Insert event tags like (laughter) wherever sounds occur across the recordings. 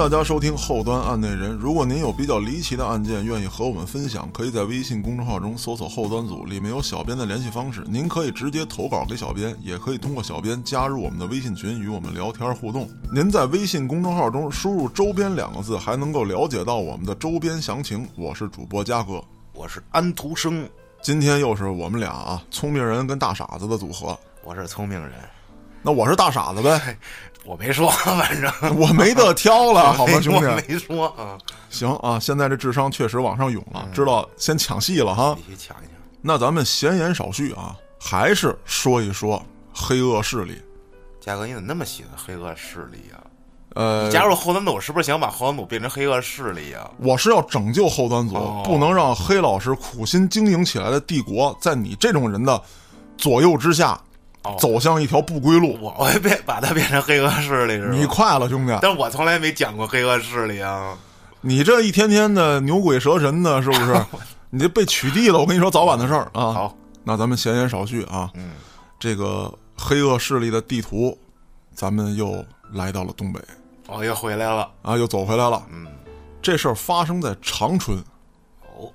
大家收听后端案内人。如果您有比较离奇的案件，愿意和我们分享，可以在微信公众号中搜索“后端组”，里面有小编的联系方式。您可以直接投稿给小编，也可以通过小编加入我们的微信群，与我们聊天互动。您在微信公众号中输入“周边”两个字，还能够了解到我们的周边详情。我是主播嘉哥，我是安徒生，今天又是我们俩啊，聪明人跟大傻子的组合。我是聪明人，那我是大傻子呗，(laughs) 我没说，(laughs) 反正 (laughs) 我没得挑了，好吧，没兄弟。没说啊，行啊，现在这智商确实往上涌了，知道先抢戏了哈。必须抢一抢。那咱们闲言少叙啊，还是说一说黑恶势力。嘉哥，你怎么那么喜欢黑恶势力啊？呃，加入后端组是不是想把后端组变成黑恶势力啊？我是要拯救后端组，哦不能让黑老师苦心经营起来的帝国，在你这种人的左右之下，哦走向一条不归路。我会变把它变成黑恶势力是吧？你快了，兄弟！但我从来没讲过黑恶势力啊。你这一天天的牛鬼蛇神的，是不是？(laughs) 你这被取缔了，我跟你说，早晚的事儿啊。好，那咱们闲言少叙啊，嗯，这个黑恶势力的地图，咱们又来到了东北哦又回来了。啊，又走回来了。嗯，这事儿发生在长春，哦，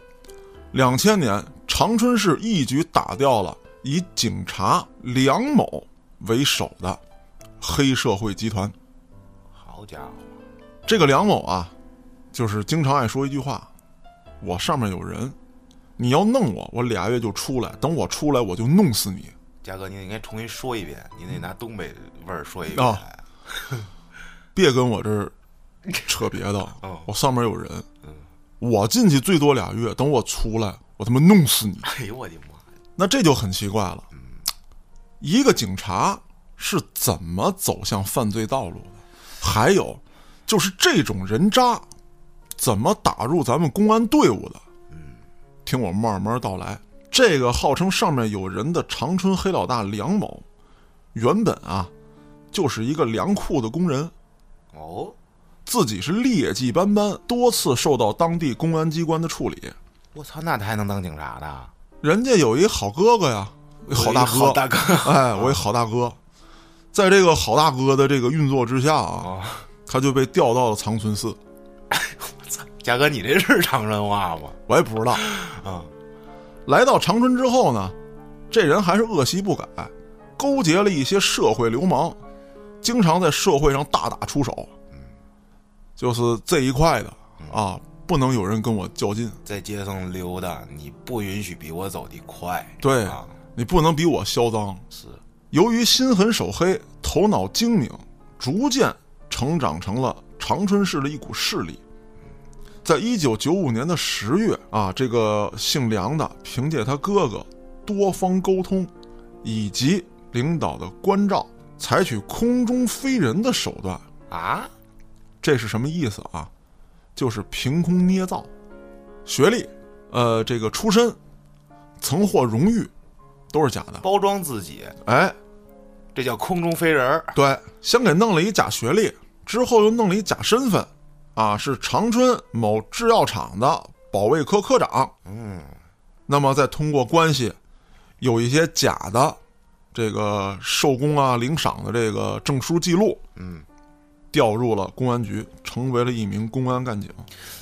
两千年，长春市一举打掉了以警察梁某为首的黑社会集团。好家伙，这个梁某啊，就是经常爱说一句话：“我上面有人，你要弄我，我俩月就出来，等我出来我就弄死你。嘉哥，你应该重新说一遍，你得拿东北味儿说一遍。啊别跟我这儿扯别的 (laughs) 哦，我上面有人，我进去最多俩月，等我出来，我他妈弄死你。”哎呦我的妈呀！那这就很奇怪了，(tsk) 一个警察是怎么走向犯罪道路的？还有，就是这种人渣怎么打入咱们公安队伍的？听我慢慢道来。这个号称上面有人的长春黑老大梁某，原本啊就是一个粮库的工人，哦，自己是劣迹斑斑，多次受到当地公安机关的处理。我操，那他还能当警察的？人家有一好哥哥呀，好大哥，好大哥。哎，我一好大哥，在这个好大哥的这个运作之下啊，哦，他就被调到了长春寺。嘉哥，你这是长春话吗？我也不知道，啊，来到长春之后呢，这人还是恶习不改，勾结了一些社会流氓，经常在社会上大打出手。就是这一块的啊，不能有人跟我较劲，在街上溜达，你不允许比我走得快。对啊，你不能比我嚣张。是由于心狠手黑、头脑精明，逐渐成长成了长春市的一股势力。在一九九五年的十月啊，这个姓梁的凭借他哥哥多方沟通，以及领导的关照，采取空中飞人的手段。啊，这是什么意思啊？就是凭空捏造，学历，呃，这个出身，曾获荣誉，都是假的。包装自己，哎，这叫空中飞人儿。对，先给弄了一假学历，之后又弄了一假身份，啊，是长春某制药厂的保卫科科长。嗯，那么再通过关系，有一些假的这个受功啊、领赏的这个证书记录，嗯，调入了公安局，成为了一名公安干警。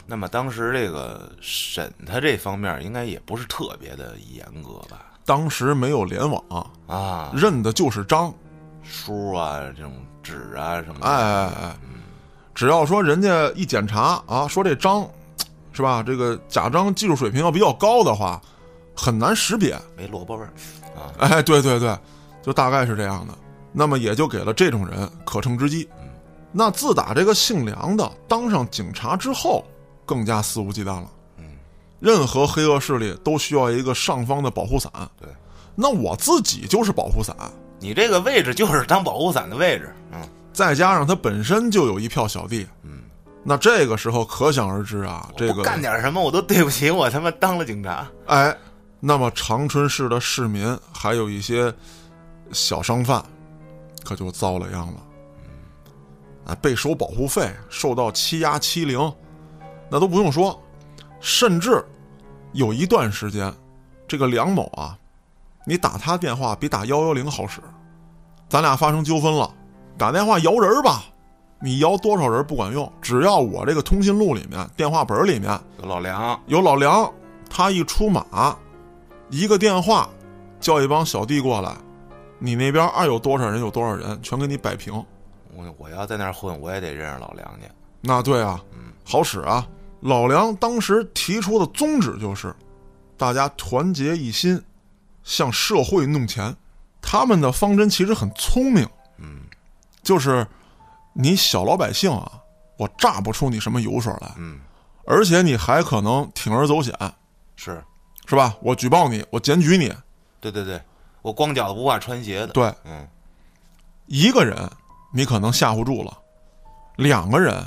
那么当时这个审他这方面应该也不是特别的严格吧？当时没有联网，啊，认的就是章。书啊，这种纸啊什么的，哎哎哎，只要说人家一检查啊，说这章是吧，这个假章技术水平要比较高的话，很难识别。没萝卜味儿啊。哎，对对对，就大概是这样的。那么也就给了这种人可乘之机。那自打这个姓梁的当上警察之后，更加肆无忌惮了。嗯，任何黑恶势力都需要一个上方的保护伞。对，那我自己就是保护伞，你这个位置就是当保护伞的位置。嗯，再加上他本身就有一票小弟。嗯，那这个时候可想而知啊，这个干点什么我都对不起我他妈当了警察。哎，那么长春市的市民还有一些小商贩，可就遭了殃了。啊，被收保护费，受到欺压欺凌，那都不用说，甚至有一段时间，这个梁某啊，你打他电话比打幺幺零好使。咱俩发生纠纷了，打电话摇人儿吧，你摇多少人不管用，只要我这个通讯录里面、电话本里面有老梁，有老梁，他一出马，一个电话，叫一帮小弟过来，你那边爱有多少人有多少人，全给你摆平。我我要在那儿混，我也得认识老梁去。那对啊，好使啊！老梁当时提出的宗旨就是，大家团结一心，向社会弄钱。他们的方针其实很聪明，嗯，就是你小老百姓啊，我榨不出你什么油水来，嗯，而且你还可能铤而走险，是是吧？我举报你，我检举你，对对对，我光脚的不怕穿鞋的。对，嗯，一个人你可能吓唬住了，两个人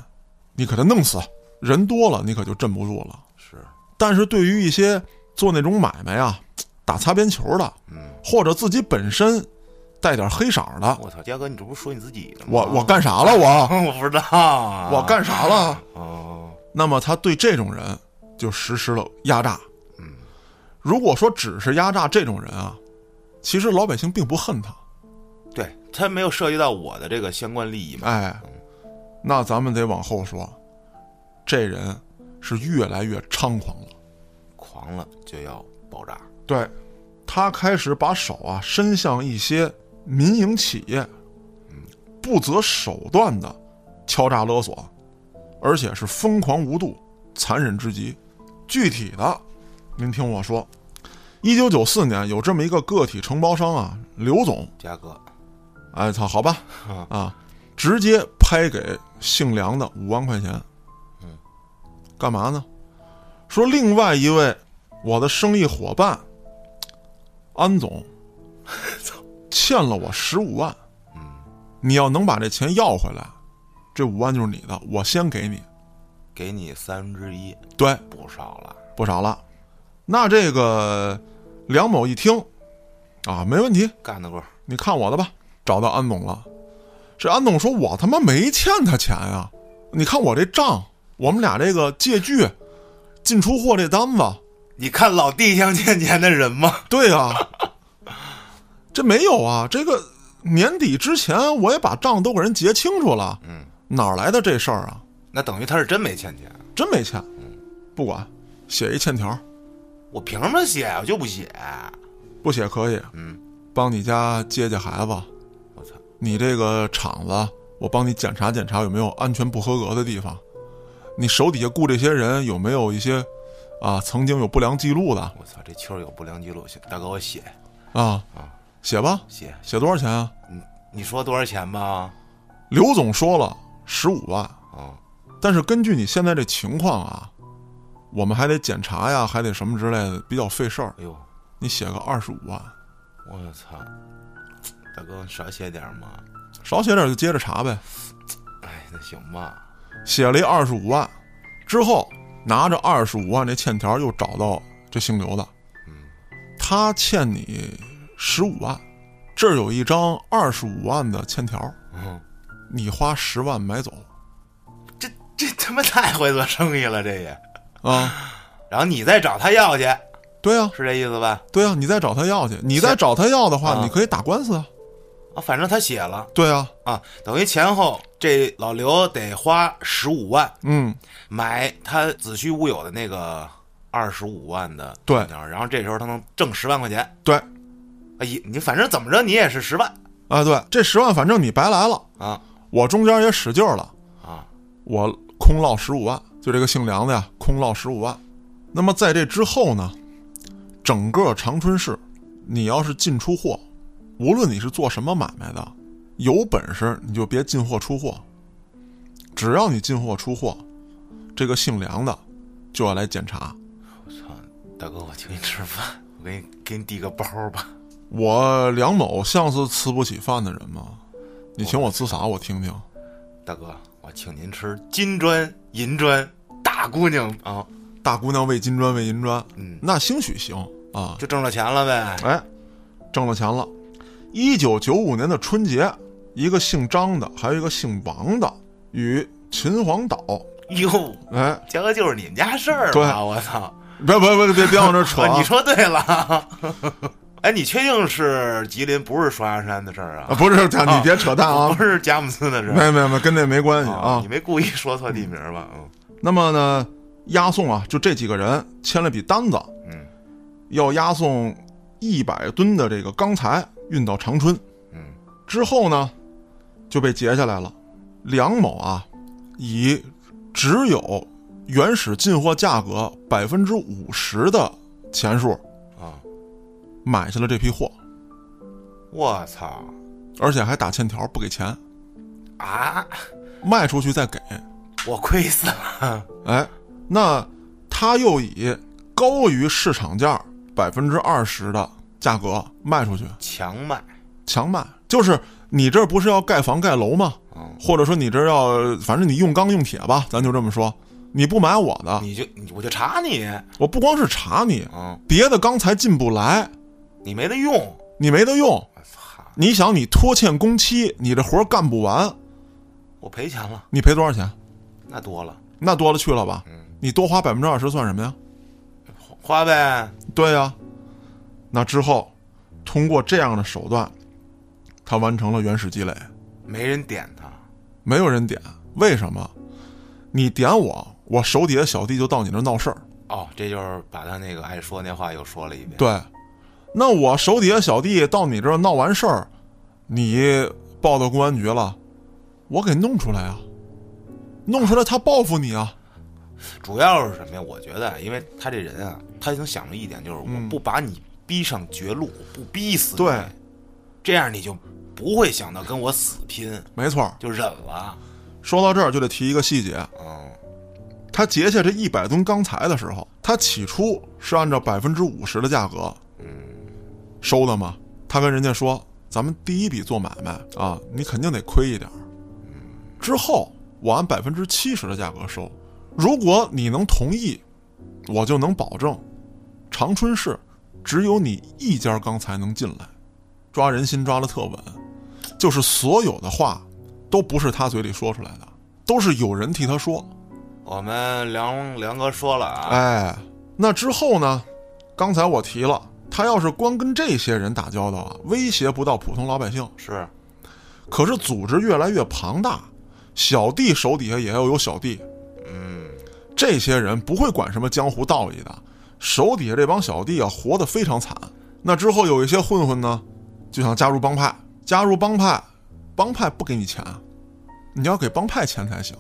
你可能弄死，人多了你可就镇不住了。是，但是对于一些做那种买卖啊，打擦边球的，嗯，或者自己本身带点黑色的，我操，嘉哥，你这不是说你自己的吗？我我干啥了我？(laughs) 我不知道啊，我干啥了？哦，那么他对这种人就实施了压榨。嗯，如果说只是压榨这种人啊，其实老百姓并不恨他。对他没有涉及到我的这个相关利益嘛。哎，那咱们得往后说，这人是越来越猖狂了。狂了就要爆炸。对，他开始把手啊伸向一些民营企业，不择手段的敲诈勒索，而且是疯狂无度、残忍至极。具体的，您听我说，一九九四年有这么一个个体承包商啊，刘总，嘉哥，哎操，好吧，啊，直接拍给姓梁的五万块钱，嗯，干嘛呢？说另外一位我的生意伙伴安总 (laughs) 欠了我十五万，嗯，你要能把这钱要回来，这五万就是你的，我先给你。给你三分之一，对，不少了。不少了。那这个梁某一听，啊，没问题，干得过，你看我的吧。找到安总了，这安总说：“我他妈没欠他钱呀！你看我这账，我们俩这个借据、进出货这单子，你看老弟像欠钱的人吗？对呀、这没有啊。这个年底之前我也把账都给人结清楚了，嗯，哪来的这事儿啊？那等于他是真没欠钱。真没欠，嗯不管，写一欠条，我凭什么写？我就不写。不写可以，嗯，帮你家接接孩子。”你这个厂子，我帮你检查检查有没有安全不合格的地方。你手底下雇这些人有没有一些啊曾经有不良记录的我操，这球有不良记录，行，大哥我写啊啊？写吧，写。写多少钱啊？你说多少钱吧？刘总说了十五万，啊，但是根据你现在这情况啊，我们还得检查呀，还得什么之类的，比较费事儿。哎呦，你写个二十五万，我操，大哥少写点嘛。少写点就接着查呗。哎，那行吧。写了一二十五万，之后拿着二十五万这欠条又找到这姓刘的，嗯，他欠你十五万，这儿有一张二十五万的欠条，嗯，你花十万买走这这他妈太会做生意了，这也。啊？(sniffs) 然后你再找他要去，对啊，是这意思吧？对啊，你再找他要去，你再找他要的话，啊你可以打官司啊。啊，反正他写了。对啊，啊，等于前后这老刘得花十五万嗯，买他子虚乌有的那个二十五万的对然后这时候他能挣十万块钱。对，哎，你你反正怎么着你也是十万。啊，对，这十万反正你白来了，啊。我中间也使劲儿了，啊，我空落十五万，就这个姓梁的呀，空落十五万。那么在这之后呢，整个长春市，你要是进出货，无论你是做什么买卖的，有本事你就别进货出货。只要你进货出货，这个姓梁的就要来检查。我操，大哥，我请你吃饭，我给你给你递个包吧。我梁某像是吃不起饭的人吗？你请我吃啥？我听听。大哥，我请您吃金砖、银砖、大姑娘啊，大姑娘为金砖为银砖，嗯，那兴许行啊。就挣着钱了呗。哎，挣了钱了。一九九五年的春节，一个姓张的，还有一个姓王的，与秦皇岛，哟，哎，嘉哥就是你们家事儿对吧？我操！别别别别别往这扯、(laughs) 你说对了。(laughs) 哎，你确定是吉林，不是双鸭山的事儿啊，啊？不是，你别扯淡啊 (laughs) 不，是佳木斯的事儿没没没，跟那没关系啊啊你。没故意说错地名吧？嗯那么呢，押送啊，就这几个人签了笔单子，嗯要押送一百吨的这个钢材运到长春。嗯，之后呢，就被截下来了。梁某啊，以只有原始进货价格百分之五十的钱数啊，买下了这批货，我操而且还打欠条不给钱，啊！卖出去再给。我亏死了。哎，那他又以高于市场价百分之二十的价格卖出去，强卖，强卖。就是你这不是要盖房盖楼吗？嗯，或者说你这要，反正你用钢用铁吧，咱就这么说。你不买我的，你就我就查你，我不光是查你，嗯，别的钢材进不来，你没得用。你没得用。我操，你想，你拖欠工期，你这活儿干不完，我赔钱了，你赔多少钱？那多了，那多了去了吧？嗯你多花百分之二十算什么呀？花呗。对呀、那之后，通过这样的手段，他完成了原始积累，没人点他，没有人点，为什么？你点我，我手底下小弟就到你那儿闹事儿。哦，这就是把他那个爱说那话又说了一遍。对，那我手底下小弟到你这儿闹完事儿，你报到公安局了，我给弄出来啊，弄出来他报复你啊。主要是什么呀？我觉得，因为他这人啊，他已经想了一点，就是我嗯不把你逼上绝路，不逼死你，对，这样你就不会想到跟我死拼，没错儿，就忍了。说到这儿就得提一个细节，嗯，他截下这一百吨钢材的时候，他起初是按照百分之五十的价格，嗯，收的嘛。他跟人家说：“咱们第一笔做买卖啊，你肯定得亏一点儿。之后我按百分之七十的价格收，如果你能同意，我就能保证，长春市只有你一家刚才能进来，抓人心抓的特稳，就是所有的话都不是他嘴里说出来的，都是有人替他说。我们梁梁哥说了啊，哎，那之后呢？刚才我提了，他要是光跟这些人打交道啊，威胁不到普通老百姓。是，可是组织越来越庞大，小弟手底下也要有小弟，嗯，这些人不会管什么江湖道义的，手底下这帮小弟啊，活得非常惨。那之后有一些混混呢，就想加入帮派，加入帮派，帮派不给你钱，你要给帮派钱才行。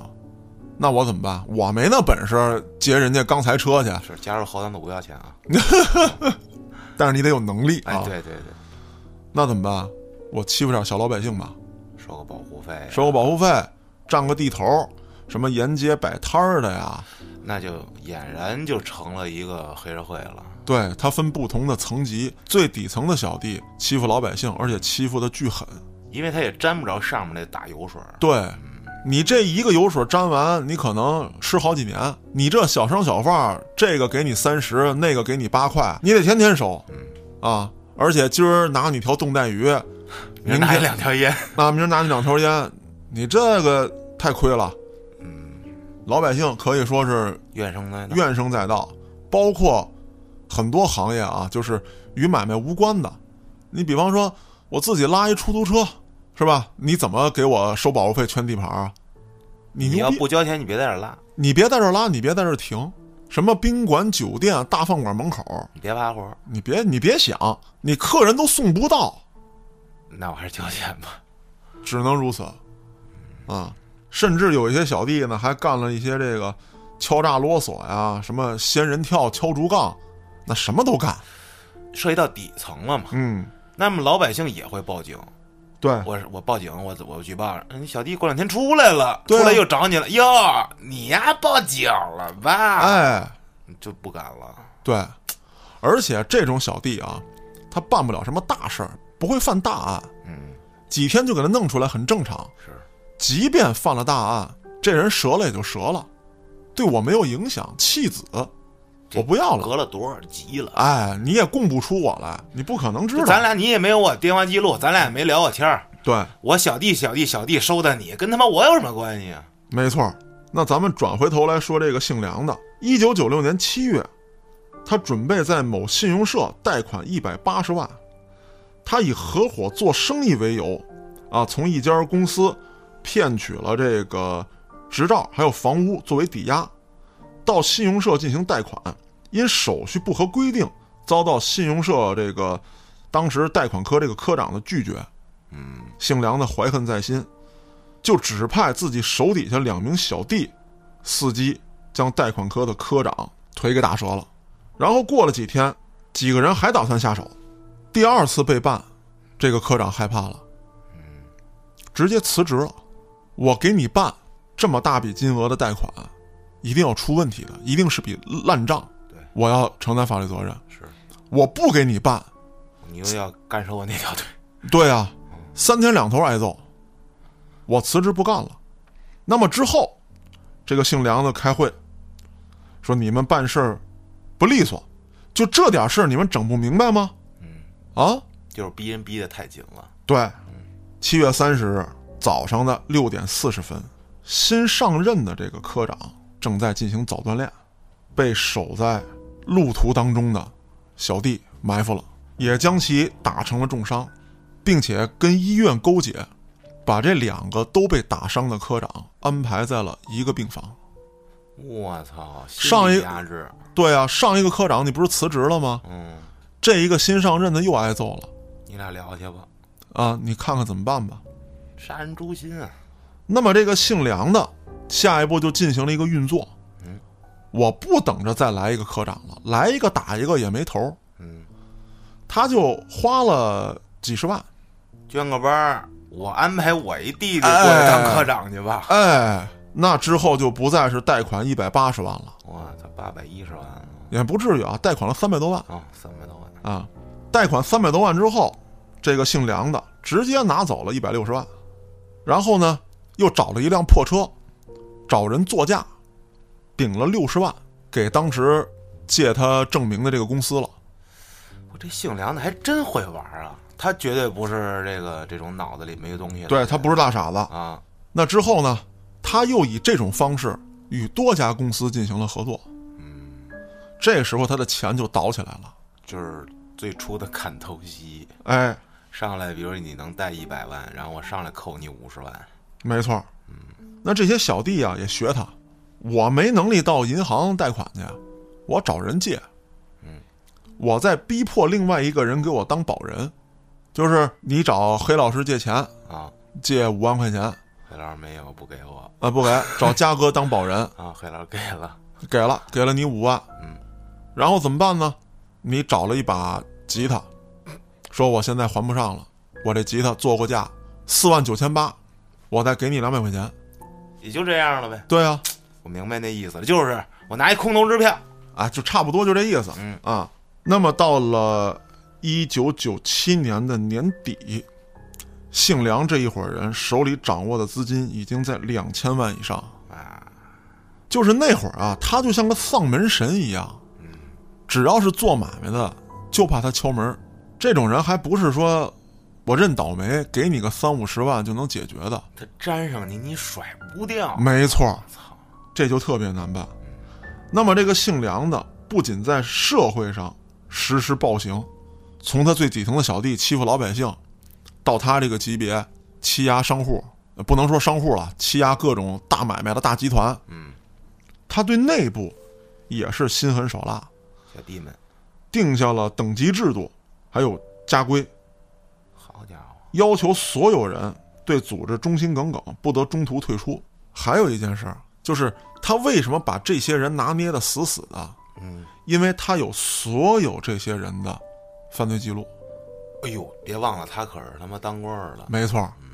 那我怎么办？我没那本事劫人家钢材车去，是加入后端组不要钱啊。(laughs) 但是你得有能力哎，啊。对对对，那怎么办？我欺负点小老百姓吧，收个保护费啊，收个保护费，占个地头，什么沿街摆摊儿的呀？那就俨然就成了一个黑社会了。对，它分不同的层级，最底层的小弟欺负老百姓，而且欺负的巨狠。因为他也沾不着上面那大油水儿。对，你这一个油水沾完，你可能吃好几年。你这小商小贩，这个给你三十，那个给你八块，你得天天收，啊！而且今儿拿你条冻带鱼，明拿天两条烟，啊，明儿拿你两条烟，你这个太亏了。嗯，老百姓可以说是怨声载道。怨声载道，包括很多行业啊，就是与买卖无关的。你比方说，我自己拉一出租车，是吧？你怎么给我收保护费、圈地盘啊？你你！要不交钱，你别在这儿拉，你别在这儿拉，你别在这儿停。什么宾馆、酒店、大饭馆门口，你别趴活儿，你别你别想，你客人都送不到，那我还是交钱吧。只能如此。啊，甚至有一些小弟呢，还干了一些这个敲诈勒索呀，什么仙人跳、敲竹杠，那什么都干。涉及到底层了嘛，嗯，那么老百姓也会报警。对，我我报警，我我举报，你小弟过两天出来了，出来又找你了，哟，你呀报警了吧？，哎，就不敢了。对，而且这种小弟啊，他办不了什么大事儿，不会犯大案，嗯，几天就给他弄出来，很正常。是，即便犯了大案，这人折了也就折了，对我没有影响，弃子，我不要了。隔了多少集了？哎，你也供不出我来，你不可能知道。咱俩你也没有我电话记录，咱俩也没聊过天儿。对，我小弟小弟小弟收的你，跟他妈我有什么关系啊？没错。那咱们转回头来说这个姓梁的，一九九六年七月，他准备在某信用社贷款一百八十万，他以合伙做生意为由，啊，从一家公司骗取了这个执照还有房屋作为抵押，到信用社进行贷款，因手续不合规定，遭到信用社这个当时贷款科这个科长的拒绝。嗯，姓梁的怀恨在心，就指派自己手底下两名小弟伺机将贷款科的科长腿给打折了。然后过了几天，几个人还打算下手，第二次被办，这个科长害怕了，直接辞职了。我给你办这么大笔金额的贷款，一定要出问题的，一定是笔烂账，对，我要承担法律责任。是我不给你办，你又要干涉我那条腿，对啊，三天两头挨揍，我辞职不干了。那么之后，这个姓梁的开会，说你们办事儿不利索，就这点事儿你们整不明白吗？嗯，啊，就是逼人逼得太紧了。对，七月三十日早上的六点四十分，新上任的这个科长正在进行早锻炼，被守在路途当中的小弟埋伏了，也将其打成了重伤，并且跟医院勾结，把这两个都被打伤的科长安排在了一个病房。我操，上一对啊，上一个科长你不是辞职了吗？嗯，这一个新上任的又挨揍了你俩聊去吧，啊！你看看怎么办吧。杀人诛心啊！那么这个姓梁的，下一步就进行了一个运作。嗯，我不等着再来一个科长了，来一个打一个也没头。嗯，他就花了几十万，捐个班儿，我安排我一弟弟过来当科长去吧。哎，那之后就不再是贷款一百八十万了，我操，八百一十万啊！也不至于啊，贷款了三百多万哦，三百多万，啊，贷款三百多万之后，这个姓梁的直接拿走了一百六十万，然后呢，又找了一辆破车，找人作价，顶了六十万给当时借他证明的这个公司了。我这姓梁的还真会玩啊！他绝对不是这个这种脑子里没东西的。对他不是大傻子。啊，那之后呢，他又以这种方式与多家公司进行了合作。嗯，这时候他的钱就倒起来了。就是最初的砍头息，哎，上来比如你能贷一百万，然后我上来扣你五十万，没错。嗯那这些小弟啊也学他，我没能力到银行贷款去，我找人借。嗯，我在逼迫另外一个人给我当保人，就是你找黑老师借钱，啊，借五万块钱，黑老师没有不给我啊不给，(laughs) 找嘉哥当保人，啊，黑老师给了，给了，给了你五万，嗯，然后怎么办呢？你找了一把吉他，说我现在还不上了，我这吉他做过价四万九千八，我再给你两百块钱。也就这样了呗。对啊，我明白那意思了，就是我拿一空头支票，啊，就差不多就这意思。嗯啊，那么到了一九九七年的年底，姓梁这一伙人手里掌握的资金已经在两千万以上。啊，就是那会儿啊，他就像个丧门神一样，只要是做买卖的，就怕他敲门。这种人还不是说我认倒霉，给你个三五十万就能解决的。他粘上你，你甩不掉。没错，操，这就特别难办。那么这个姓梁的，不仅在社会上实施暴行，从他最底层的小弟欺负老百姓，到他这个级别欺压商户，呃不能说商户了，欺压各种大买卖的大集团，嗯，他对内部也是心狠手辣，小弟们，定下了等级制度，还有家规，好家伙，要求所有人对组织忠心耿耿，不得中途退出。还有一件事儿，就是他为什么把这些人拿捏的死死的？嗯，因为他有所有这些人的犯罪记录，哎呦，别忘了他可是他妈当官儿的，没错。嗯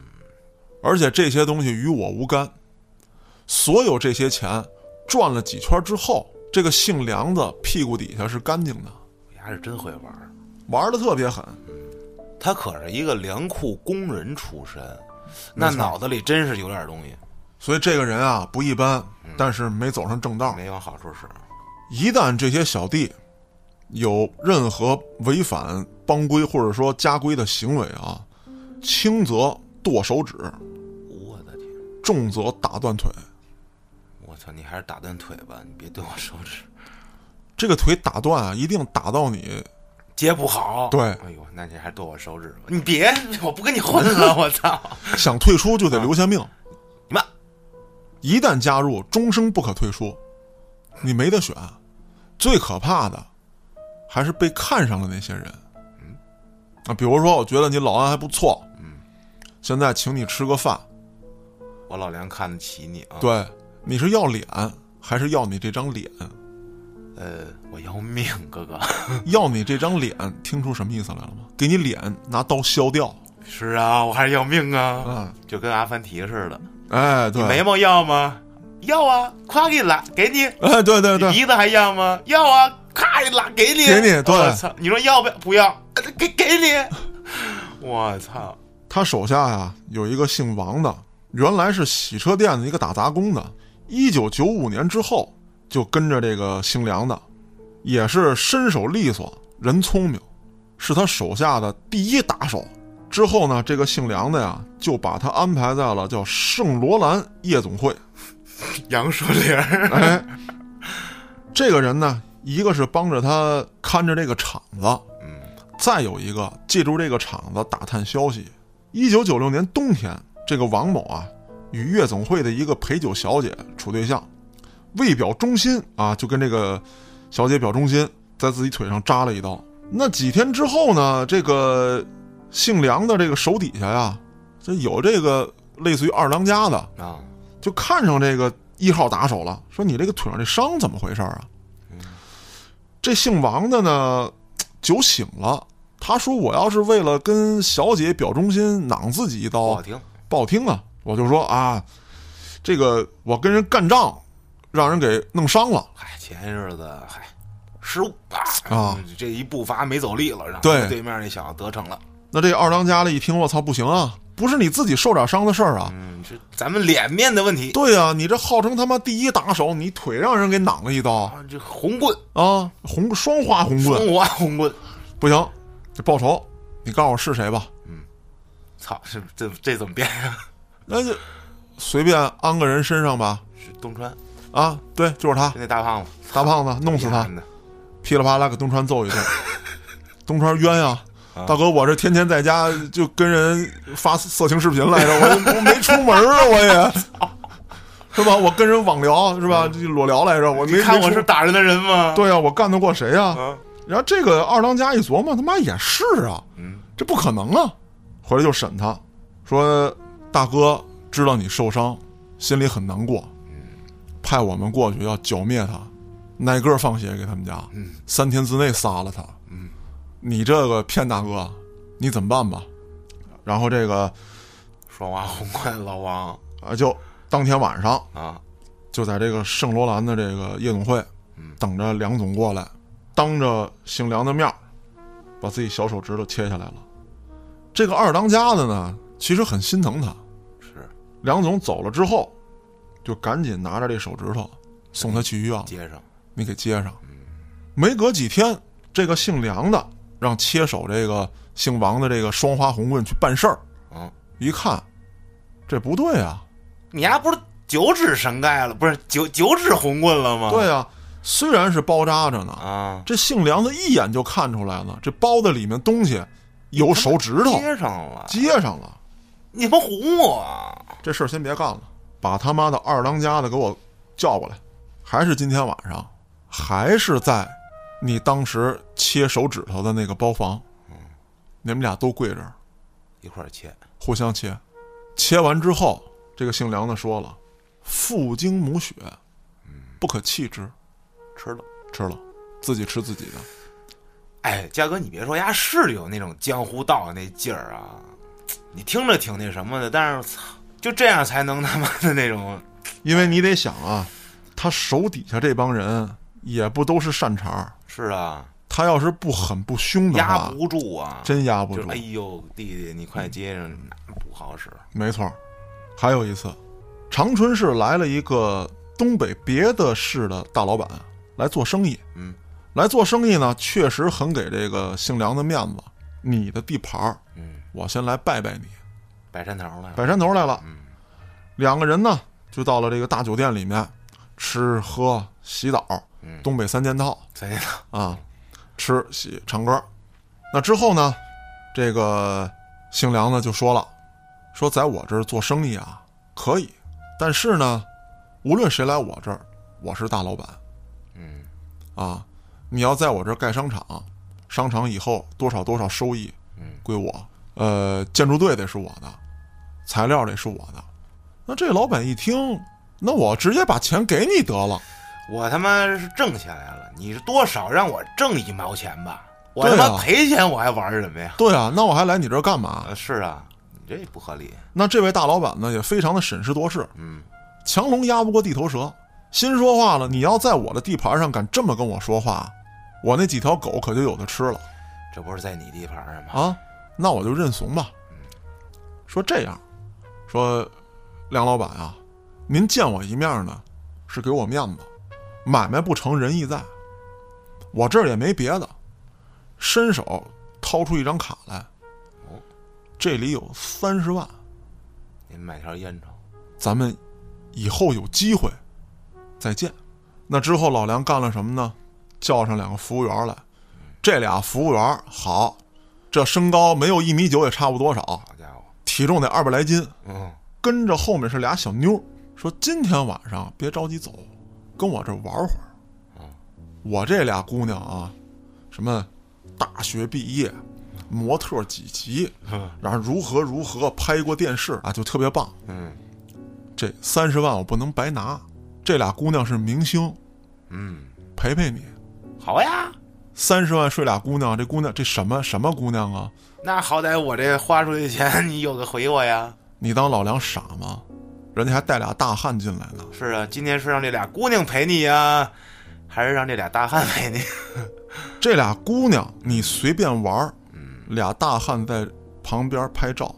而且这些东西与我无干，所有这些钱转了几圈之后，这个姓梁的屁股底下是干净的，丫是真会玩儿。玩的特别狠。他可是一个粮库工人出身，那脑子里真是有点东西，所以这个人啊不一般，但是没走上正道。没往好处使。一旦这些小弟有任何违反帮规或者说家规的行为啊，轻则剁手指，我的天，重则打断腿。我操，你还是打断腿吧，你别剁我手指，这个腿打断啊，一定打到你接不好。对哎呦，那你还剁我手指吧？你别，我不跟你混了，(laughs) 我操！想退出就得留下命，你妈，一旦加入，终生不可退出，你没得选。最可怕的还是被看上的那些人。嗯啊，比如说，我觉得你老安还不错，嗯，现在请你吃个饭，我老梁看得起你啊。，对，你是要脸还是要你这张脸？呃，我要命，哥哥。(laughs) 要你这张脸，听出什么意思来了吗？给你脸拿刀削掉。是啊，我还是要命啊，嗯，就跟阿凡提似的。哎，对，眉毛要吗？要啊，夸给你拉，给你。哎，对对对，鼻子还要吗？要啊，咔一拉给你，给你对我操，你说要不要？不要，呃给给你。(laughs) 我操，他手下呀有一个姓王的，原来是洗车店的一个打杂工的。一九九五年之后，就跟着这个姓梁的，也是身手利索，人聪明，是他手下的第一打手。之后呢，这个姓梁的呀，就把他安排在了叫圣罗兰夜总会。杨树林儿，哎，这个人呢，一个是帮着他看着这个厂子，嗯，再有一个借助这个厂子打探消息。一九九六年冬天，这个王某啊，与夜总会的一个陪酒小姐处对象，为表忠心啊，就跟这个小姐表忠心，在自己腿上扎了一刀。那几天之后呢，这个姓梁的这个手底下呀，这有这个类似于二当家的，啊，就看上这个一号打手了，说你这个腿上这伤怎么回事儿啊？这姓王的呢，酒醒了，他说我要是为了跟小姐表忠心，攮自己一刀不好听。不好听啊，我就说啊，这个我跟人干仗，让人给弄伤了。嗨，前日子嗨失误啊啊，这一步伐没走利落，让对对面那小子得逞了。那这二当家的一听，我操，不行啊，不是你自己受点伤的事儿啊。嗯，这咱们脸面的问题对啊、你这号称他妈第一打手，你腿让人给攮了一刀啊，这红棍，啊，红双花红棍，双花红棍，不行，这报仇，你告诉我是谁吧？嗯操，这这这怎么变呀？(laughs) 那就随便安个人身上吧。是东川，啊，对，就是他就，那大胖子，大胖子，弄死他，(laughs) 噼里啪啦给东川揍一顿。(laughs) 东川冤呀、啊大哥，我这天天在家就跟人发色情视频来着，我我没出门啊，我也，(laughs) 是吧？我跟人网聊是吧？就裸聊来着，我没看我是打人的人吗？对呀、我干得过谁呀、啊，然后这个二当家一琢磨，他妈也是啊，嗯，这不可能啊！回来就审他，说大哥知道你受伤，心里很难过，派我们过去要剿灭他，挨个放血给他们家，嗯三天之内杀了他。嗯，你这个骗大哥，你怎么办吧？然后这个说话红快老王啊，就当天晚上啊，就在这个圣罗兰的这个夜总会，嗯等着梁总过来，当着姓梁的面儿，把自己小手指头切下来了。这个二当家的呢，其实很心疼他。是梁总走了之后，就赶紧拿着这手指头送他去医院，接上，你给接上。没隔几天，这个姓梁的让切手这个姓王的这个双花红棍去办事儿，嗯，一看，这不对啊！你丫不是九指神盖了，不是九九指红棍了吗？对啊，虽然是包扎着呢，啊，这姓梁的一眼就看出来了，这包的里面东西有手指头接上了，接上了。你他妈唬我啊！这事儿先别干了，把他妈的二当家的给我叫过来，还是今天晚上，还是在你当时切手指头的那个包房，嗯。你们俩都跪这儿，一块儿切，互相切。切完之后，这个姓梁的说了：“父精母血，不可弃之，吃了。吃了，自己吃自己的。哎，嘉哥，你别说，丫是有那种江湖道那劲儿啊，你听着挺那什么的，但是操，就这样才能他妈的那种，因为你得想啊，他手底下这帮人也不都是善茬儿，是啊，他要是不狠不凶的话，压不住啊，真压不住就哎。呦，弟弟，你快接上，那不好使。没错儿，还有一次，长春市来了一个东北别的市的大老板来做生意。嗯，来做生意呢，确实很给这个姓梁的面子。你的地盘儿，嗯，我先来拜拜你，摆山头了。摆山头来了。嗯两个人呢，就到了这个大酒店里面，吃喝洗澡，嗯，东北三件套三件套，啊，吃洗唱歌。那之后呢，这个姓梁的就说了，说在我这儿做生意啊可以，但是呢，无论谁来我这儿，我是大老板嗯啊。你要在我这儿盖商场，商场以后多少多少收益嗯归我，呃，建筑队得是我的，材料得是我的。那这老板一听，那我直接把钱给你得了。我他妈是挣下来了，你是多少让我挣一毛钱吧？我他妈赔钱我还玩什么呀？对啊，那我还来你这儿干嘛？呃，是啊，你这不合理。那这位大老板呢，也非常的审时度势，嗯，强龙压不过地头蛇，心说话了，你要在我的地盘上敢这么跟我说话，我那几条狗可就有的吃了这不是在你地盘上吗？啊！那我就认怂吧。说这样，说梁老板啊，您见我一面呢，是给我面子，买卖不成仁义在，我这儿也没别的，伸手掏出一张卡来哦，这里有三十万。您买条烟抽。咱们以后有机会再见。那之后，老梁干了什么呢？叫上两个服务员来，这俩服务员好，这身高没有一米九也差不多少，体重得二百来斤，嗯，跟着后面是俩小妞儿，说今天晚上别着急走，跟我这玩会儿。我这俩姑娘啊，什么大学毕业，模特几级，然后如何如何拍过电视啊，就特别棒。嗯这三十万我不能白拿，这俩姑娘是明星，嗯，陪陪你。好呀，三十万睡俩姑娘，这姑娘这什么什么姑娘啊？那好歹我这花出去的钱 (laughs) 你有个回我呀。你当老梁傻吗？人家还带俩大汉进来呢。是啊，今天是让这俩姑娘陪你呀，还是让这俩大汉陪你？(laughs) 这俩姑娘你随便玩儿，俩大汉在旁边拍照，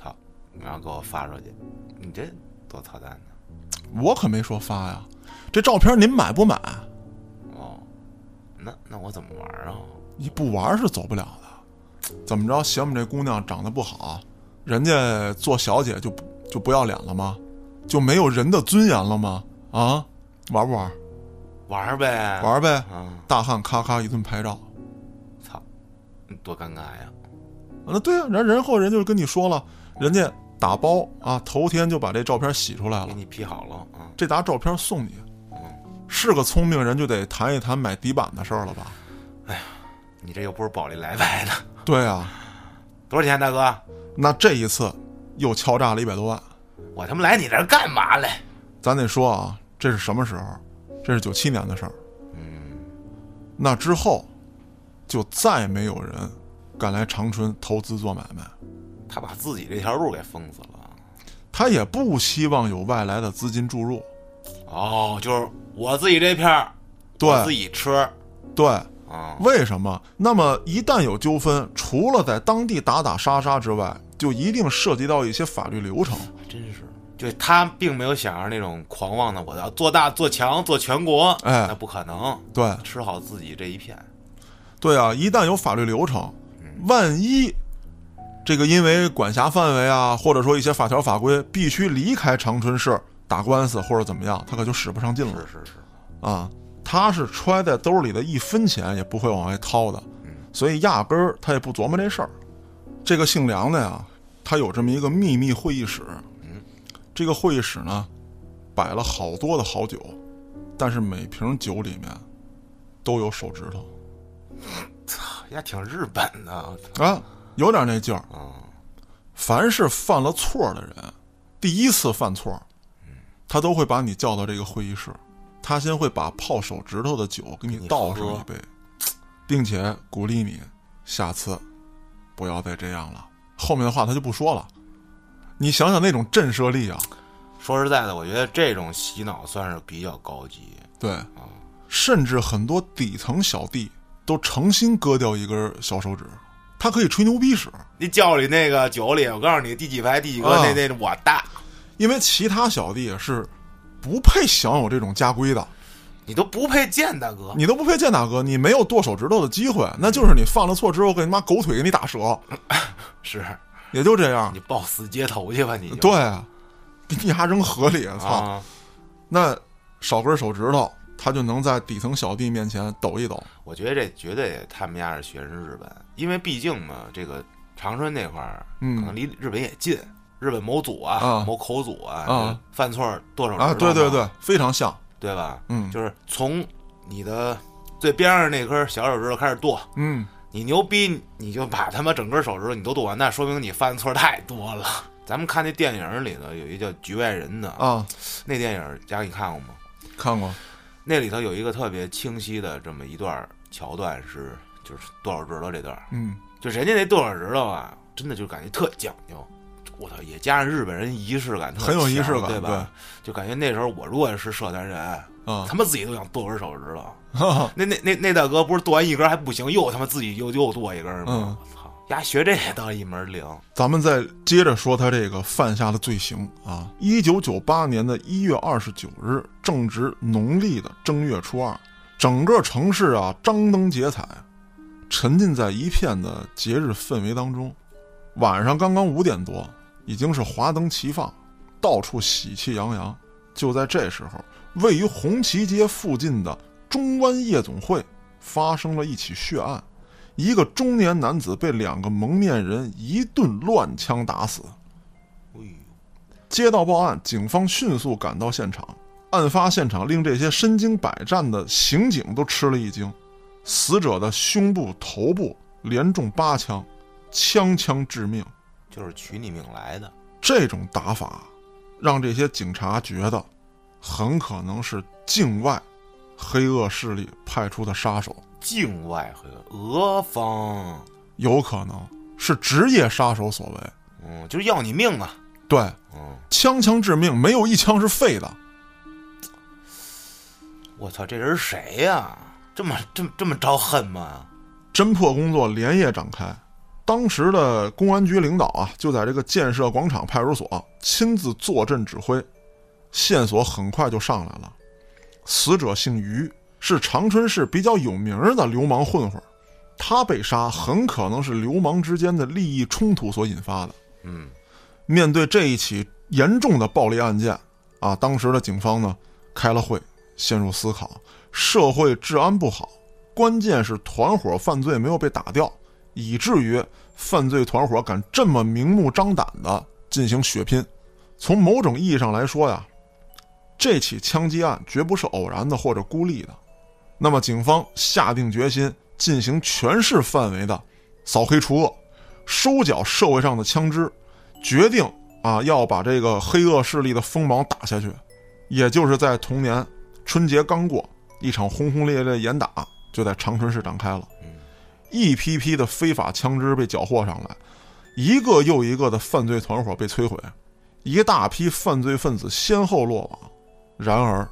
操，然后给我发出去，你这多操蛋呢？我可没说发呀。这照片您买不买？哦，那那我怎么玩啊？你不玩是走不了的。(tsk) 怎么着？嫌我们这姑娘长得不好，人家做小姐就不就不要脸了吗？就没有人的尊严了吗？啊，玩不玩？玩呗，玩呗。啊！大汉咔咔一顿拍照，操，多尴尬呀！那对啊，然然后人就跟你说了，人家打包啊，头天就把这照片洗出来了，给你 P 好了啊！这沓照片送你。是个聪明人就得谈一谈买底板的事儿了吧？哎呀你这又不是宝利来拍的，对啊，多少钱，大哥？那这一次又敲诈了一百多万。我他妈来你这儿干嘛来？咱得说啊，这是什么时候？这是九七年的事儿。嗯，那之后，就再没有人敢来长春投资做买卖。他把自己这条路给封死了。他也不希望有外来的资金注入。哦，就是我自己这片儿，对自己吃对，啊。为什么？那么一旦有纠纷，除了在当地打打杀杀之外，就一定涉及到一些法律流程。真是，就他并没有想着那种狂妄的，我要做大做强做全国，哎那不可能，对吃好自己这一片。对啊，一旦有法律流程，万一这个因为管辖范围啊，或者说一些法条法规必须离开长春市打官司或者怎么样，他可就使不上劲了是是是，啊。他是揣在兜里的一分钱也不会往外掏的，所以压根儿他也不琢磨这事儿。这个姓梁的呀，他有这么一个秘密会议室，这个会议室呢，摆了好多的好酒，但是每瓶酒里面都有手指头操也挺日本的啊，有点那劲儿。啊。凡是犯了错的人，第一次犯错，他都会把你叫到这个会议室，他先会把泡手指头的酒给你你倒上一杯，并且鼓励你下次不要再这样了。后面的话他就不说了。你想想那种震慑力啊，说实在的，我觉得这种洗脑算是比较高级。对，甚至很多底层小弟都诚心割掉一根小手指，他可以吹牛逼使。你窖里那个酒里，我告诉你，第几排第几个，啊那那我大，因为其他小弟是不配享有这种家规的，你都不配见大哥。你都不配见大哥，你没有剁手指头的机会，那就是你犯了错之后给你妈狗腿给你打折，(laughs) 是也就这样你。抱死街头去吧，你就对，给你丫扔河里，操！啊，那少根手指头，他就能在底层小弟面前抖一抖。我觉得这绝对他们家是学人日本，因为毕竟嘛，这个长春那块儿可能嗯离日本也近，日本某组啊、啊某口组啊，啊犯错剁手指啊，对对对，非常像。对吧？嗯就是从你的最边上那根小手指头开始剁，嗯，你牛逼，你就把他妈整根手指头你都剁完，那说明你犯错太多了。(laughs) 咱们看那电影里头有一个叫《局外人》的，啊，那电影佳你看过吗？看过。那里头有一个特别清晰的这么一段桥段是，就是剁手指头这段，嗯就人家那剁手指头啊，真的就感觉特讲究。我操，也加上日本人仪式感很有仪式感对吧？就感觉那时候我如果是社团人，啊他妈自己都想剁根手指头。(laughs) 那那那那大哥不是剁完一根还不行，又他妈自己又又剁一根吗？嗯我操，丫学这也倒一门灵。咱们再接着说他这个犯下的罪行啊。一九九八年的一月二十九日，正值农历的正月初二，整个城市啊张灯结彩，沉浸在一片的节日氛围当中。晚上刚刚五点多，已经是华灯齐放，到处喜气洋洋。就在这时候，位于红旗街附近的中湾夜总会发生了一起血案。一个中年男子被两个蒙面人一顿乱枪打死。接到报案，警方迅速赶到现场。案发现场令这些身经百战的刑警都吃了一惊，死者的胸部、头部连中八枪，枪枪致命。就是取你命来的。这种打法，让这些警察觉得，很可能是境外黑恶势力派出的杀手，境外和俄方，有可能是职业杀手所为。嗯，就是要你命啊。对，嗯，枪枪致命，没有一枪是废的。我操，这人谁呀、这么这么这么招恨吗？侦破工作连夜展开。当时的公安局领导啊，就在这个建设广场派出所亲自坐镇指挥，线索很快就上来了。死者姓于，是长春市比较有名的流氓混混，他被杀很可能是流氓之间的利益冲突所引发的。嗯，面对这一起严重的暴力案件啊，当时的警方呢开了会，陷入思考，社会治安不好，关键是团伙犯罪没有被打掉，以至于犯罪团伙敢这么明目张胆的进行血拼。从某种意义上来说呀，这起枪击案绝不是偶然的或者孤立的。那么，警方下定决心进行全市范围的扫黑除恶，收缴社会上的枪支，决定啊要把这个黑恶势力的锋芒打下去。也就是在同年春节刚过，一场轰轰烈烈的严打就在长春市展开了。一批批的非法枪支被缴获上来，一个又一个的犯罪团伙被摧毁，一大批犯罪分子先后落网。然而，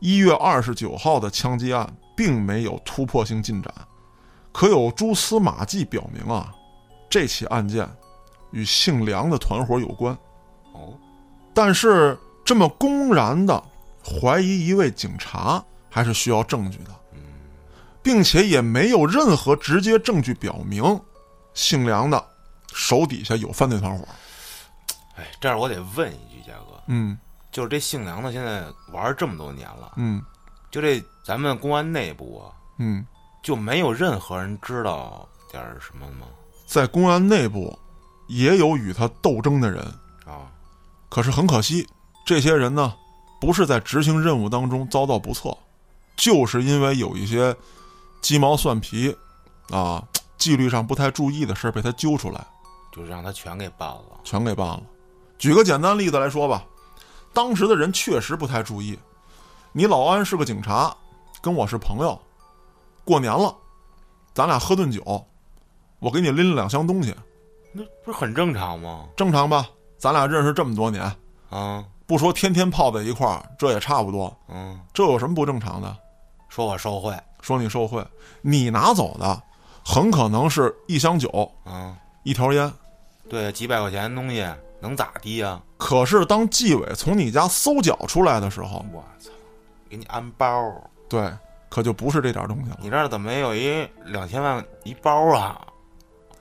一月二十九号的枪击案并没有突破性进展，可有蛛丝马迹表明啊，这起案件与姓梁的团伙有关。哦，但是这么公然的怀疑一位警察，还是需要证据的，并且也没有任何直接证据表明姓梁的手底下有犯罪团伙。哎，这儿我得问一句，嘉哥，嗯。就是这姓梁的现在玩这么多年了，嗯。就这咱们公安内部啊，嗯，就没有任何人知道点儿什么吗？在公安内部也有与他斗争的人，啊，可是很可惜，这些人呢，不是在执行任务当中遭到不测，就是因为有一些鸡毛蒜皮啊，纪律上不太注意的事儿被他揪出来，就让他全给办了。全给办了。举个简单例子来说吧，当时的人确实不太注意。你老安是个警察，跟我是朋友，过年了，咱俩喝顿酒，我给你拎了两箱东西，那不是很正常吗？正常吧？咱俩认识这么多年，啊，不说天天泡在一块儿，这也差不多。嗯，这有什么不正常的？说我受贿，说你受贿，你拿走的很可能是一箱酒、啊，一条烟。对，几百块钱东西能咋地呀、可是当纪委从你家搜缴出来的时候，我操，给你安包，对，可就不是这点东西了。你这儿怎么没有一两千万一包啊？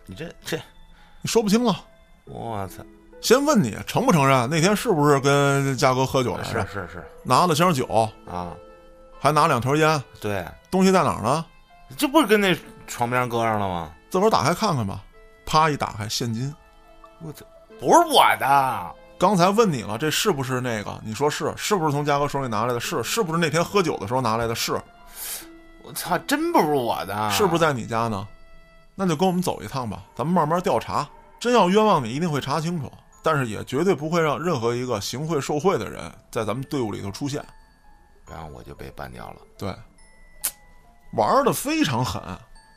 你这这，你说不清了。我操，先问你承不承认那天是不是跟嘉哥喝酒来是着？是是拿了箱酒，啊，还拿两条烟，对，东西在哪儿呢？这不是跟那床边搁上了吗？自个儿打开看看吧。啪一打开，现金。我操，不是我的。刚才问你了，这是不是那个？你说是，是不是从嘉哥手里拿来的？是，是不是那天喝酒的时候拿来的？是。我操，真不是我的，是不是在你家呢？那就跟我们走一趟吧，咱们慢慢调查。真要冤枉你，一定会查清楚，但是也绝对不会让任何一个行贿受贿的人在咱们队伍里头出现。然后我就被办掉了。对，玩的非常狠。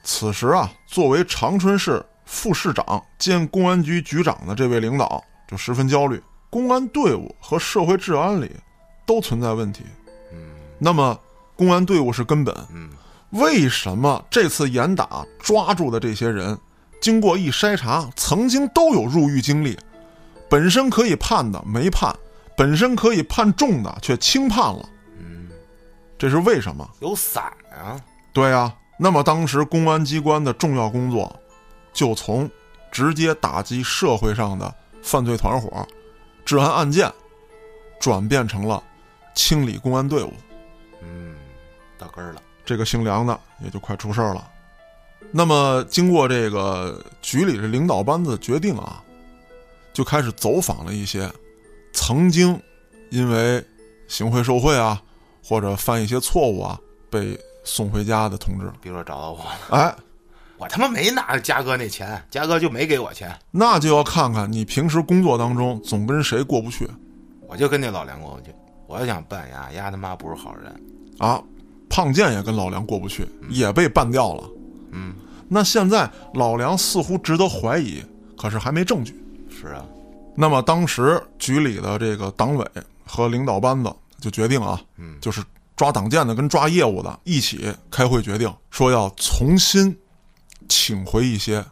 此时啊，作为长春市副市长兼公安局局长的这位领导就十分焦虑，公安队伍和社会治安里都存在问题。嗯，那么公安队伍是根本。嗯，为什么这次严打抓住的这些人，经过一筛查，曾经都有入狱经历，本身可以判的没判，本身可以判重的却轻判了。嗯，这是为什么？有伞啊。对啊。那么当时公安机关的重要工作，就从直接打击社会上的犯罪团伙、治安案件，转变成了清理公安队伍。嗯，到根儿了。这个姓梁的也就快出事儿了。那么经过这个局里的领导班子决定啊，就开始走访了一些曾经因为行贿受贿啊，或者犯一些错误啊被。送回家的同志，比如说找到我，哎，我他妈没拿嘉哥那钱，嘉哥就没给我钱，那就要看看你平时工作当中总跟谁过不去。我就跟那老梁过不去，我要想办呀，丫他妈不是好人啊！胖健也跟老梁过不去，也被办掉了。嗯，那现在老梁似乎值得怀疑，可是还没证据。是啊，那么当时局里的这个党委和领导班子就决定啊，嗯，就是。抓党建的跟抓业务的一起开会决定，说要重新请回一些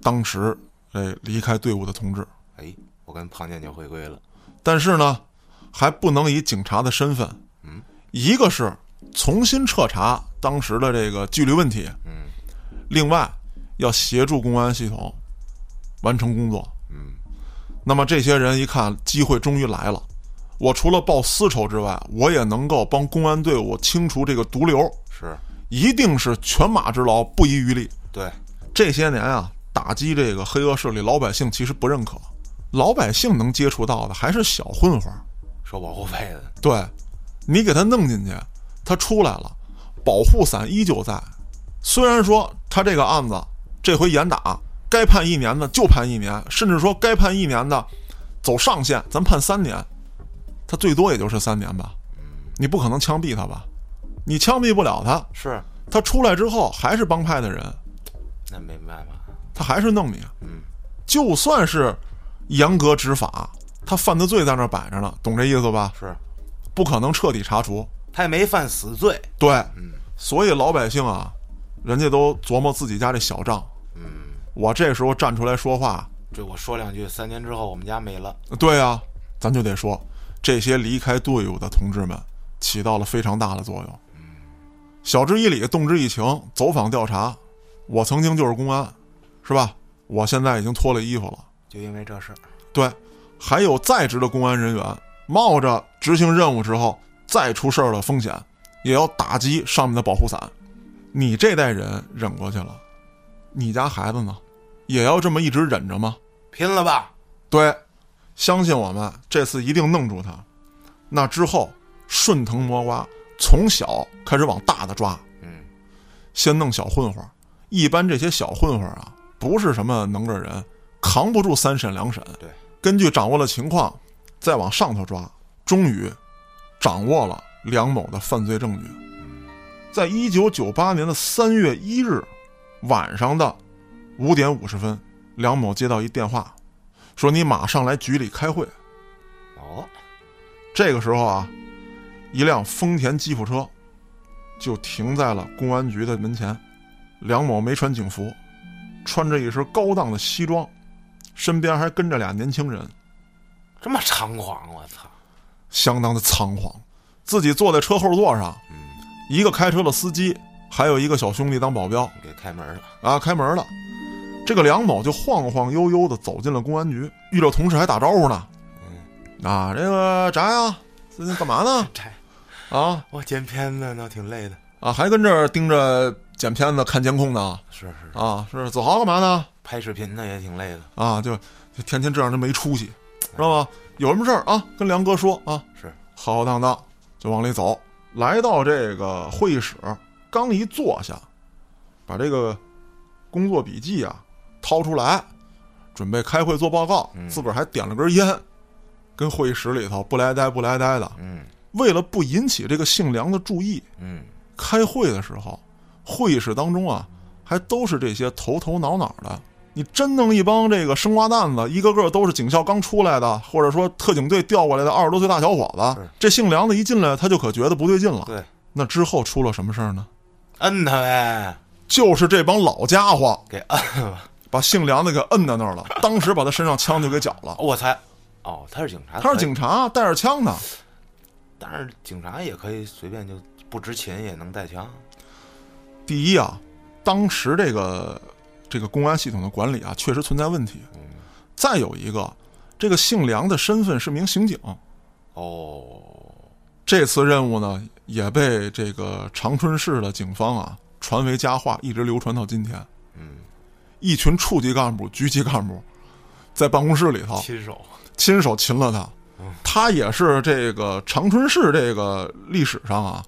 当时哎离开队伍的同志。哎，我跟庞建就回归了，但是呢，还不能以警察的身份。嗯，一个是重新彻查当时的这个纪律问题。嗯，另外要协助公安系统完成工作。嗯，那么这些人一看机会终于来了。我除了报私仇之外，我也能够帮公安队伍清除这个毒瘤，是，一定是犬马之劳，不遗余力。对，这些年啊，打击这个黑恶势力，老百姓其实不认可，老百姓能接触到的还是小混混，收保护费的。对，你给他弄进去，他出来了，保护伞依旧在。虽然说他这个案子这回严打，该判一年的就判一年，甚至说该判一年的，走上限，咱判三年。他最多也就是三年吧，你不可能枪毙他吧？你枪毙不了他，是他出来之后还是帮派的人，那没办法，他还是弄你。嗯，就算是严格执法，他犯的罪在那摆着呢，懂这意思吧？是，不可能彻底查处。他也没犯死罪。对，嗯，所以老百姓啊，人家都琢磨自己家这小账。嗯，我这时候站出来说话，这我说两句，三年之后我们家没了。对呀，咱就得说。这些离开队伍的同志们起到了非常大的作用。晓之以理，动之以情，走访调查。我曾经就是公安，是吧？我现在已经脱了衣服了，就因为这事。对，还有在职的公安人员，冒着执行任务之后再出事儿的风险，也要打击上面的保护伞。你这代人忍过去了，你家孩子呢，也要这么一直忍着吗？拼了吧！对。相信我们，这次一定弄住他。那之后顺藤摸瓜，从小开始往大的抓。嗯，先弄小混混。一般这些小混混啊，不是什么能个人，扛不住三审两审。对，根据掌握的情况，再往上头抓。终于掌握了梁某的犯罪证据。在一九九八年的三月一日晚上的五点五十分，梁某接到一电话。说你马上来局里开会。哦，这个时候啊，一辆丰田吉普车就停在了公安局的门前。梁某没穿警服，穿着一身高档的西装，身边还跟着俩年轻人。这么猖狂，我操！相当的猖狂，自己坐在车后座上，一个开车的司机，还有一个小兄弟当保镖，给开门了啊，开门了。这个梁某就晃晃悠悠的走进了公安局，遇到同事还打招呼呢。嗯，啊，这个翟呀，最近干嘛呢？(laughs) 翟，啊我剪片子呢挺累的。啊，还跟这儿盯着剪片子、看监控呢是是，啊，是子豪干嘛呢？拍视频呢也挺累的。啊，就就天天这样，就没出息，知道吗？有什么事儿啊，跟梁哥说啊，是浩浩荡荡就往里走，来到这个会议室，刚一坐下，把这个工作笔记啊掏出来，准备开会做报告，嗯自个儿还点了根烟，跟会议室里头不来呆不来呆的。嗯为了不引起这个姓梁的注意，嗯，开会的时候，会议室当中啊，还都是这些头头脑脑的。你真弄一帮这个生瓜蛋子，一个个都是警校刚出来的，或者说特警队调过来的二十多岁大小伙子，这姓梁的一进来，他就可觉得不对劲了。对，那之后出了什么事儿呢？摁他呗，就是这帮老家伙给摁吧。把姓梁的给摁在那儿了，当时把他身上枪就给缴了。我才，哦，他是警察，他是警察，带着枪呢。但是警察也可以随便就不执勤也能带枪。第一啊，当时这个这个公安系统的管理啊，确实存在问题。嗯再有一个，这个姓梁的身份是名刑警，哦，这次任务呢也被这个长春市的警方啊传为佳话，一直流传到今天。嗯，一群处级干部、局级干部在办公室里头亲手，亲手擒了他。他也是这个长春市这个历史上啊，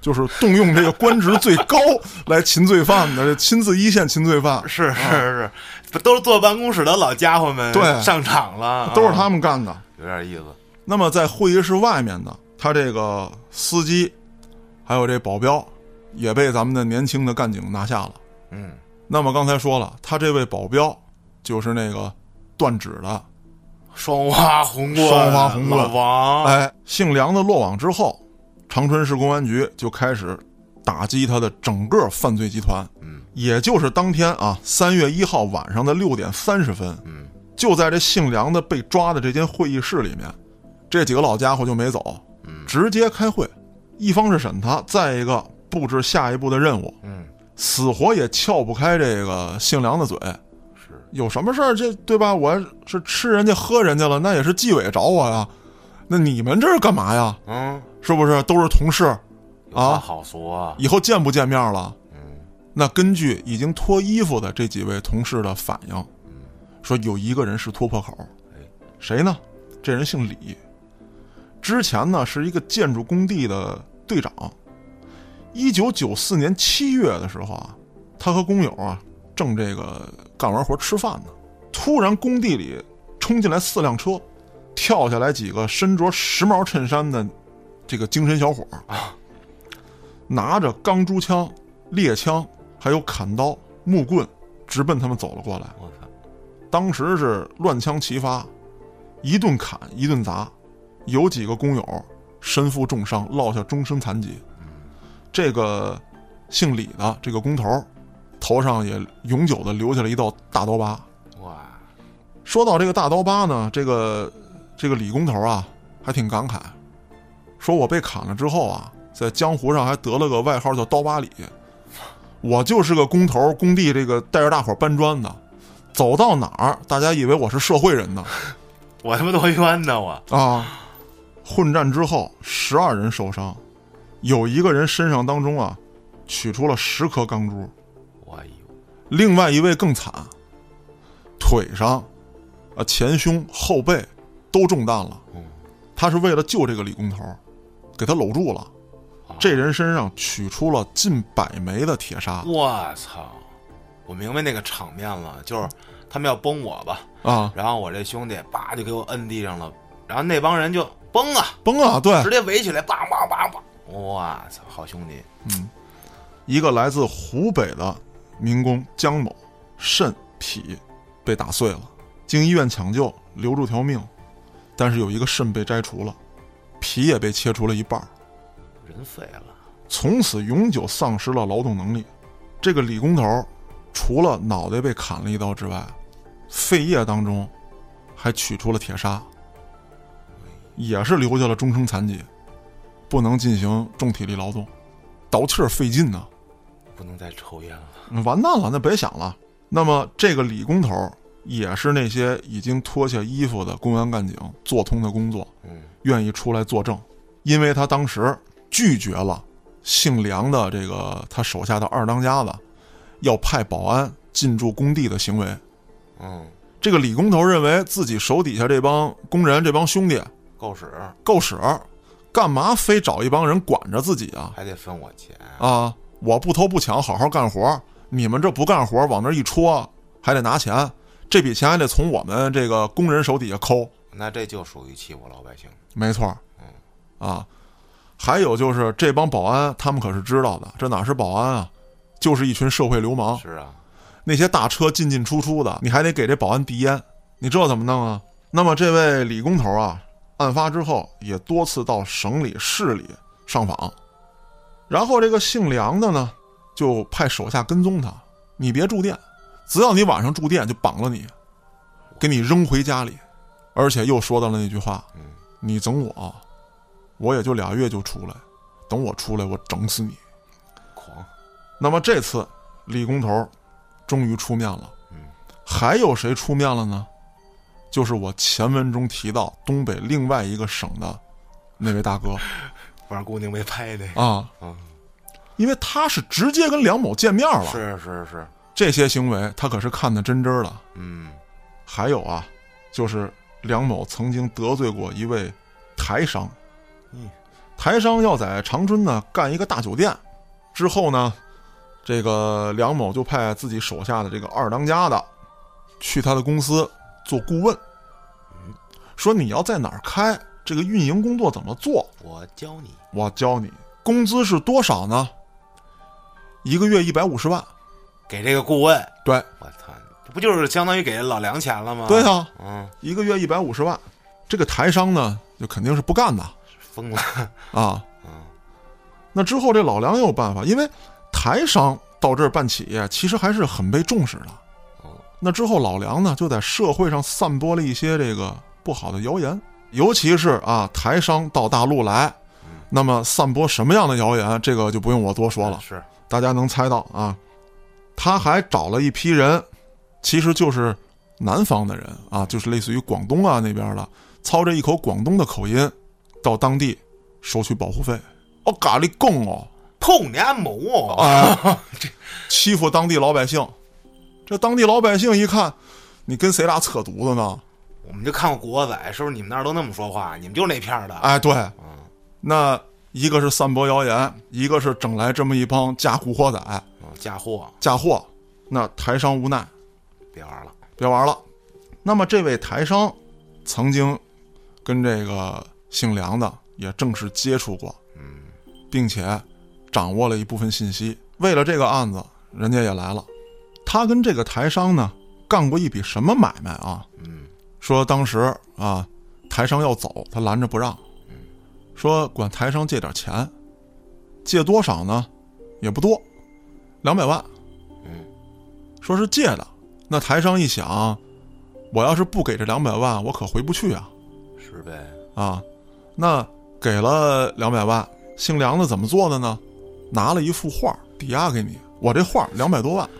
就是动用这个官职最高 (laughs) 来擒罪犯的，亲自一线擒罪犯，是是是，不都是坐办公室的老家伙们对。上场了，都是啊他们干的。有点意思。那么在会议室外面呢，他这个司机还有这保镖也被咱们的年轻的干警拿下了。嗯，那么刚才说了，他这位保镖就是那个断指的，双花红棍，双花红棍王，哎，姓梁的落网之后，长春市公安局就开始打击他的整个犯罪集团。嗯，也就是当天啊，三月一号晚上的六点三十分，嗯，就在这姓梁的被抓的这间会议室里面，这几个老家伙就没走，嗯。直接开会，一方是审他，再一个布置下一步的任务，嗯，死活也撬不开这个姓梁的嘴。是，有什么事儿？这对吧？我是吃人家喝人家了，那也是纪委找我呀。那你们这是干嘛呀？嗯，是不是都是同事？啊好说啊，以后见不见面了？嗯那根据已经脱衣服的这几位同事的反应，嗯说有一个人是突破口哎，谁呢？这人姓李，之前呢是一个建筑工地的队长。一九九四年七月的时候啊，他和工友啊正这个干完活吃饭呢，突然工地里冲进来四辆车，跳下来几个身着时髦衬衫的这个精神小伙儿啊，拿着钢珠枪、猎枪，还有砍刀、木棍，直奔他们走了过来。我操，当时是乱枪齐发，一顿砍一顿砸，有几个工友身负重伤，落下终身残疾。这个姓李的这个工头，头上也永久的留下了一道大刀疤。哇，说到这个大刀疤呢，这个这个李工头啊，还挺感慨，说我被砍了之后啊，在江湖上还得了个外号叫刀疤李。我就是个工头，工地这个带着大伙搬砖的，走到哪儿，大家以为我是社会人呢。(laughs) 我他妈多冤呐我，啊，混战之后，十二人受伤，有一个人身上当中啊，取出了十颗钢珠，我哎呦，另外一位更惨，腿上、啊前胸、后背都中弹了。嗯他是为了救这个李工头，给他搂住了。啊这人身上取出了近百枚的铁砂我操！我明白那个场面了，就是他们要崩我吧，啊，然后我这兄弟叭就给我摁地上了，然后那帮人就崩啊，崩啊！对直，接围起来，梆梆我操，好兄弟！嗯一个来自湖北的民工江某肾脾被打碎了，经医院抢救留住条命，但是有一个肾被摘除了，脾也被切除了一半，人废了，从此永久丧失了劳动能力。这个李工头除了脑袋被砍了一刀之外，肺叶当中还取出了铁砂，也是留下了终生残疾，不能进行重体力劳动，倒气儿费劲呐、不能再抽烟了。完蛋了，那别想了。那么这个李工头也是那些已经脱下衣服的公安干警做通的工作，嗯愿意出来作证，因为他当时拒绝了姓梁的这个他手下的二当家子要派保安进驻工地的行为。嗯，这个李工头认为自己手底下这帮工人、这帮兄弟够使，够使，干嘛非找一帮人管着自己啊？还得分我钱。啊，我不偷不抢，好好干活，你们这不干活，往那一戳，还得拿钱，这笔钱还得从我们这个工人手底下抠。那这就属于欺负老百姓。没错嗯，啊，还有就是这帮保安，他们可是知道的，这哪是保安啊，就是一群社会流氓。是啊，那些大车进进出出的，你还得给这保安递烟，你这怎么弄啊？那么这位李工头啊，案发之后也多次到省里、市里上访，然后这个姓梁的呢，就派手下跟踪他，你别住店，只要你晚上住店，就绑了你，给你扔回家里，而且又说到了那句话：“你整我，我也就俩月就出来，等我出来，我整死你。”狂。那么这次李工头终于出面了，还有谁出面了呢？就是我前文中提到东北另外一个省的那位大哥。玩姑娘没拍的。啊，啊，因为他是直接跟梁某见面了，是是是，这些行为他可是看得真真的。嗯，还有啊，就是梁某曾经得罪过一位台商，嗯，台商要在长春呢干一个大酒店，之后呢，这个梁某就派自己手下的这个二当家的去他的公司做顾问，说你要在哪儿开，这个运营工作怎么做，我教你。我教你。工资是多少呢？一个月一百五十万。给这个顾问，对我操，这不就是相当于给老梁钱了吗？对，啊，嗯，一个月一百五十万。这个台商呢，就肯定是不干的疯了。(laughs) 啊。嗯，那之后这老梁也有办法，因为台商到这儿办企业，其实还是很被重视的。哦，那之后老梁呢，就在社会上散播了一些这个不好的谣言，尤其是啊台商到大陆来，那么散播什么样的谣言，这个就不用我多说了，是，大家能猜到啊。他还找了一批人，其实就是南方的人啊，就是类似于广东啊那边的，操着一口广东的口音，到当地收取保护费。我，咖喱贡哦，碰年某哦，啊，(laughs) 欺负当地老百姓。这当地老百姓一看，你跟谁俩扯犊子呢？我们就看过《古惑仔》，是不是你们那儿都那么说话？你们就那片儿的。哎，对，嗯，那一个是散播谣言，一个是整来这么一帮假古惑仔嗯嫁祸，嫁祸。那台商无奈，别玩了。别玩了。那么这位台商曾经跟这个姓梁的也正式接触过，嗯，并且掌握了一部分信息。为了这个案子，人家也来了。他跟这个台商呢干过一笔什么买卖啊？嗯，说当时啊，台商要走，他拦着不让，说管台商借点钱，借多少呢？也不多，两百万。嗯，说是借的。那台商一想，我要是不给这两百万，我可回不去啊是呗。啊！那给了两百万，姓梁的怎么做的呢？拿了一幅画抵押给你，我这画两百多万。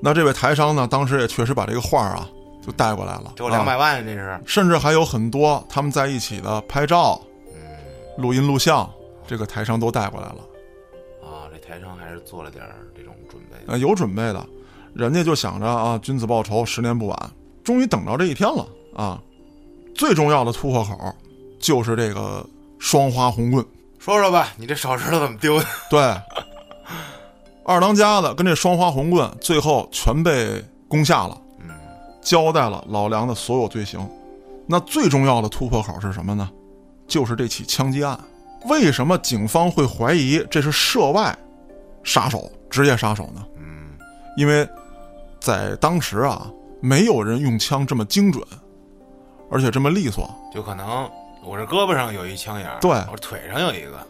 嗯，那这位台商呢，当时也确实把这个画啊就带过来了，就两百啊万，这是。甚至还有很多他们在一起的拍照、嗯，录音录像，这个台商都带过来了。啊，这台商还是做了点这种准备。呃，有准备的，人家就想着啊，君子报仇，十年不晚，终于等到这一天了啊！最重要的突破口就是这个双花红棍，说说吧，你这手指头怎么丢的？对，二当家的跟这双花红棍最后全被攻下了，嗯，交代了老梁的所有罪行。那最重要的突破口是什么呢？就是这起枪击案。为什么警方会怀疑这是涉外杀手、职业杀手呢？嗯，因为在当时啊，没有人用枪这么精准，而且这么利索。就可能我这胳膊上有一枪眼儿，对我腿上有一个，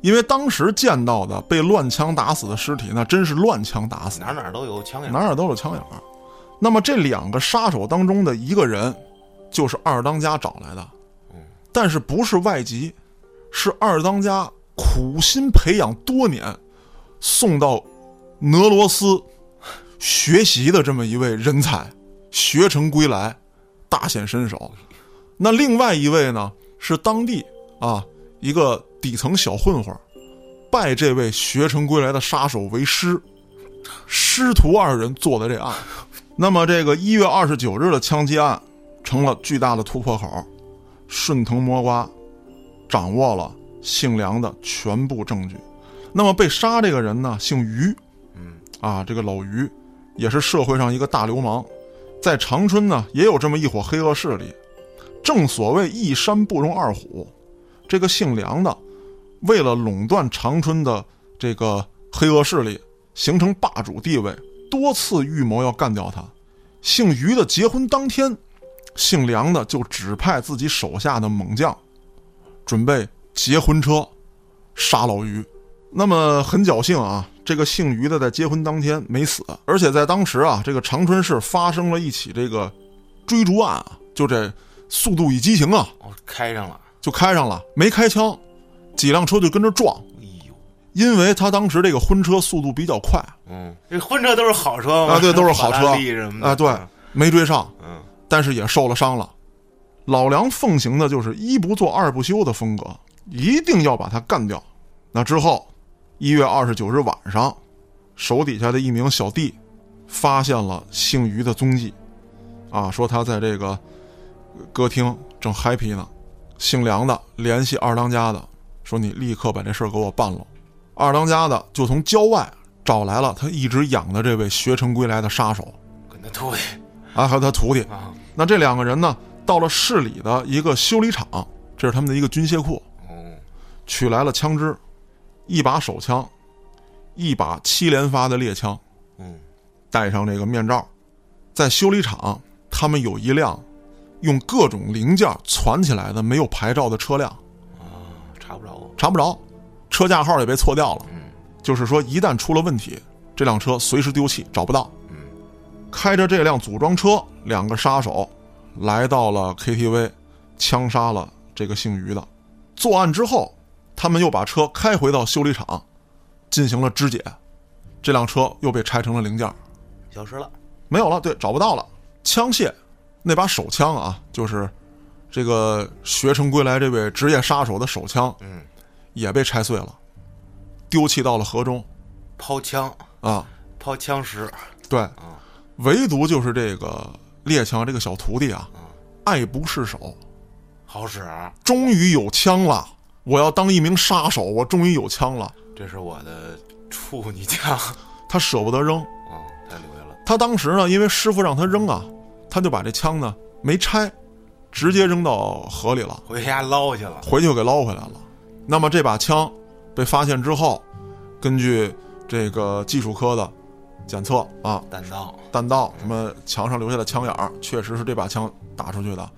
因为当时见到的被乱枪打死的尸体，那真是乱枪打死，哪哪都有枪眼。哪哪都有枪眼。那么这两个杀手当中的一个人，就是二当家找来的，但是不是外籍，是二当家苦心培养多年，送到俄罗斯学习的这么一位人才，学成归来，大显身手。那另外一位呢，是当地啊一个底层小混混，拜这位学成归来的杀手为师，师徒二人做的这案。那么，这个一月二十九日的枪击案成了巨大的突破口，顺藤摸瓜，掌握了姓梁的全部证据。那么，被杀这个人呢，姓于，嗯，啊，这个老于也是社会上一个大流氓，在长春呢也有这么一伙黑恶势力。正所谓一山不容二虎，这个姓梁的，为了垄断长春的这个黑恶势力，形成霸主地位，多次预谋要干掉他。姓于的结婚当天，姓梁的就指派自己手下的猛将，准备劫婚车，杀老于。那么很侥幸啊，这个姓于的在结婚当天没死，而且在当时啊，这个长春市发生了一起这个追逐案啊，就这。速度与激情啊！哦，开上了，就开上了，没开枪，几辆车就跟着撞。哎呦，因为他当时这个婚车速度比较快，嗯，这婚车都是好车嘛，啊，对，都是好车。啊，对，没追上，嗯，但是也受了伤了。老梁奉行的就是一不做二不休的风格，一定要把他干掉。那之后，一月二十九日晚上，手底下的一名小弟发现了姓于的踪迹，啊，说他在这个。歌厅正 happy 呢，姓梁的联系二当家的，说你立刻把这事儿给我办了。二当家的就从郊外找来了他一直养的这位学成归来的杀手，跟他徒弟啊，还有他徒弟啊。那这两个人呢，到了市里的一个修理厂，这是他们的一个军械库，取来了枪支，一把手枪，一把七连发的猎枪，嗯，戴上这个面罩，在修理厂，他们有一辆。用各种零件攒起来的没有牌照的车辆，啊，查不着，查不着，车架号也被错掉了。嗯，就是说一旦出了问题，这辆车随时丢弃，找不到。嗯，开着这辆组装车，两个杀手来到了 KTV，枪杀了这个姓于的。作案之后，他们又把车开回到修理厂，进行了肢解，这辆车又被拆成了零件，消失了，没有了。对，找不到了，枪械。那把手枪啊，就是这个学成归来这位职业杀手的手枪，嗯，也被拆碎了，丢弃到了河中，抛枪。啊，抛枪石，对，唯独就是这个猎枪这个小徒弟啊，爱不释手，好使，终于有枪了，我要当一名杀手，我终于有枪了，这是我的处女枪，(laughs) 他舍不得扔，啊，太留下了，他当时呢，因为师傅让他扔啊。他就把这枪呢没拆，直接扔到河里了，回家捞去了，回去又给捞回来了。那么这把枪被发现之后，根据这个技术科的检测啊，弹道、弹道什么墙上留下的枪眼儿，确实是这把枪打出去的。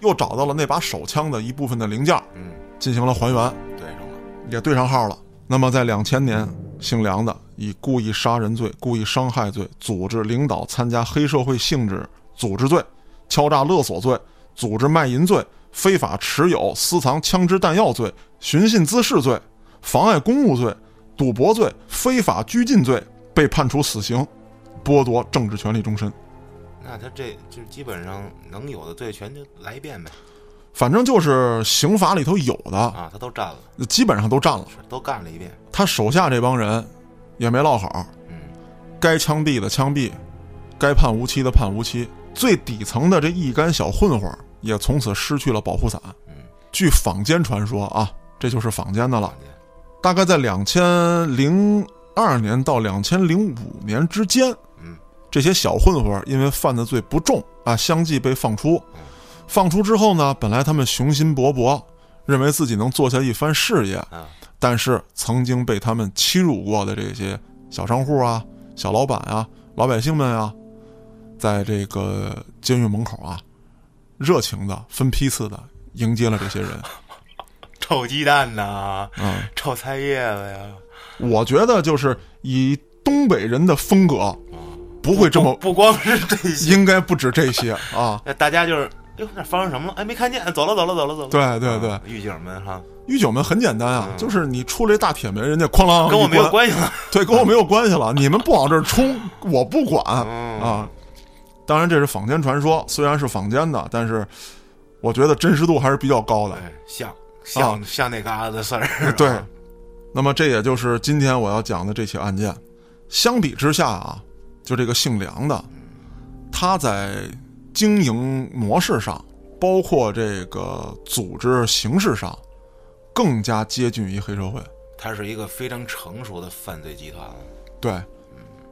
又找到了那把手枪的一部分的零件，嗯，进行了还原，对上了，也对上号了。那么在两千年，姓梁的以故意杀人罪、故意伤害罪、组织领导参加黑社会性质。组织罪、敲诈勒索罪、组织卖淫罪、非法持有、私藏枪支弹药罪、寻衅滋事罪、妨碍公务罪、赌博罪、非法拘禁罪，被判处死刑，剥夺政治权利终身。那他这就基本上能有的罪全就来一遍呗。反正就是刑法里头有的啊，他都占了，基本上都占了，都干了一遍。他手下这帮人也没落好，嗯，该枪毙的枪毙，该判无期的判无期。最底层的这一干小混混也从此失去了保护伞。嗯，据坊间传说啊，这就是坊间的了。大概在两千零二年到两千零五年之间，嗯，这些小混混因为犯的罪不重啊，相继被放出。放出之后呢，本来他们雄心勃勃，认为自己能做下一番事业。但是曾经被他们欺辱过的这些小商户啊、小老板啊、老百姓们啊。在这个监狱门口啊，热情的分批次的迎接了这些人，(laughs) 臭鸡蛋呐，嗯，臭菜叶子呀。我觉得就是以东北人的风格，不会这么不光是这些，应该不止这些啊。(laughs) 大家就是，哟，那发生什么了？哎，没看见，走了，走了，走了，走了。对对对，狱警们哈，狱警们很简单啊，就是你出来大铁门，人家哐啷，跟我没有关系了。对，跟我没有关系了。(laughs) 你们不往这儿冲，我不管啊。当然，这是坊间传说，虽然是坊间的，但是我觉得真实度还是比较高的。像像像那嘎子的事儿。对，那么这也就是今天我要讲的这起案件。相比之下啊，就这个姓梁的，他在经营模式上，包括这个组织形式上，更加接近于黑社会。他是一个非常成熟的犯罪集团了。对，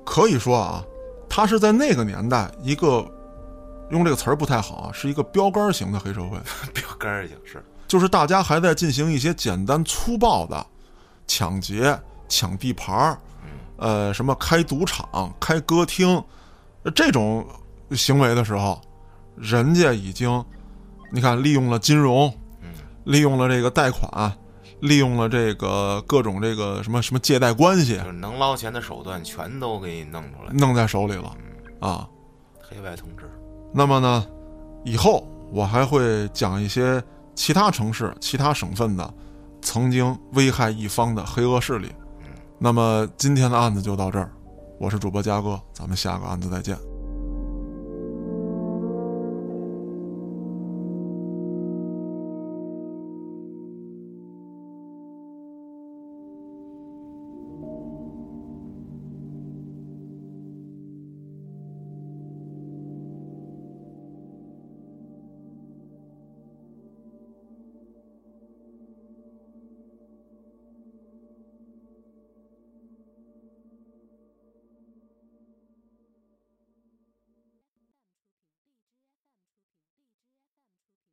可以说啊，他是在那个年代一个用这个词儿不太好啊，是一个标杆型的黑社会。(laughs) 标杆儿型是，就是大家还在进行一些简单粗暴的抢劫、抢地盘儿，呃，什么开赌场、开歌厅呃这种行为的时候，人家已经，你看利用了金融，利用了这个贷款，利用了这个各种这个什么什么借贷关系就，是能捞钱的手段全都给你弄出来。弄在手里了啊。黑白通吃，那么呢，以后我还会讲一些其他城市、其他省份的曾经危害一方的黑恶势力。那么今天的案子就到这儿，我是主播嘉哥，咱们下个案子再见。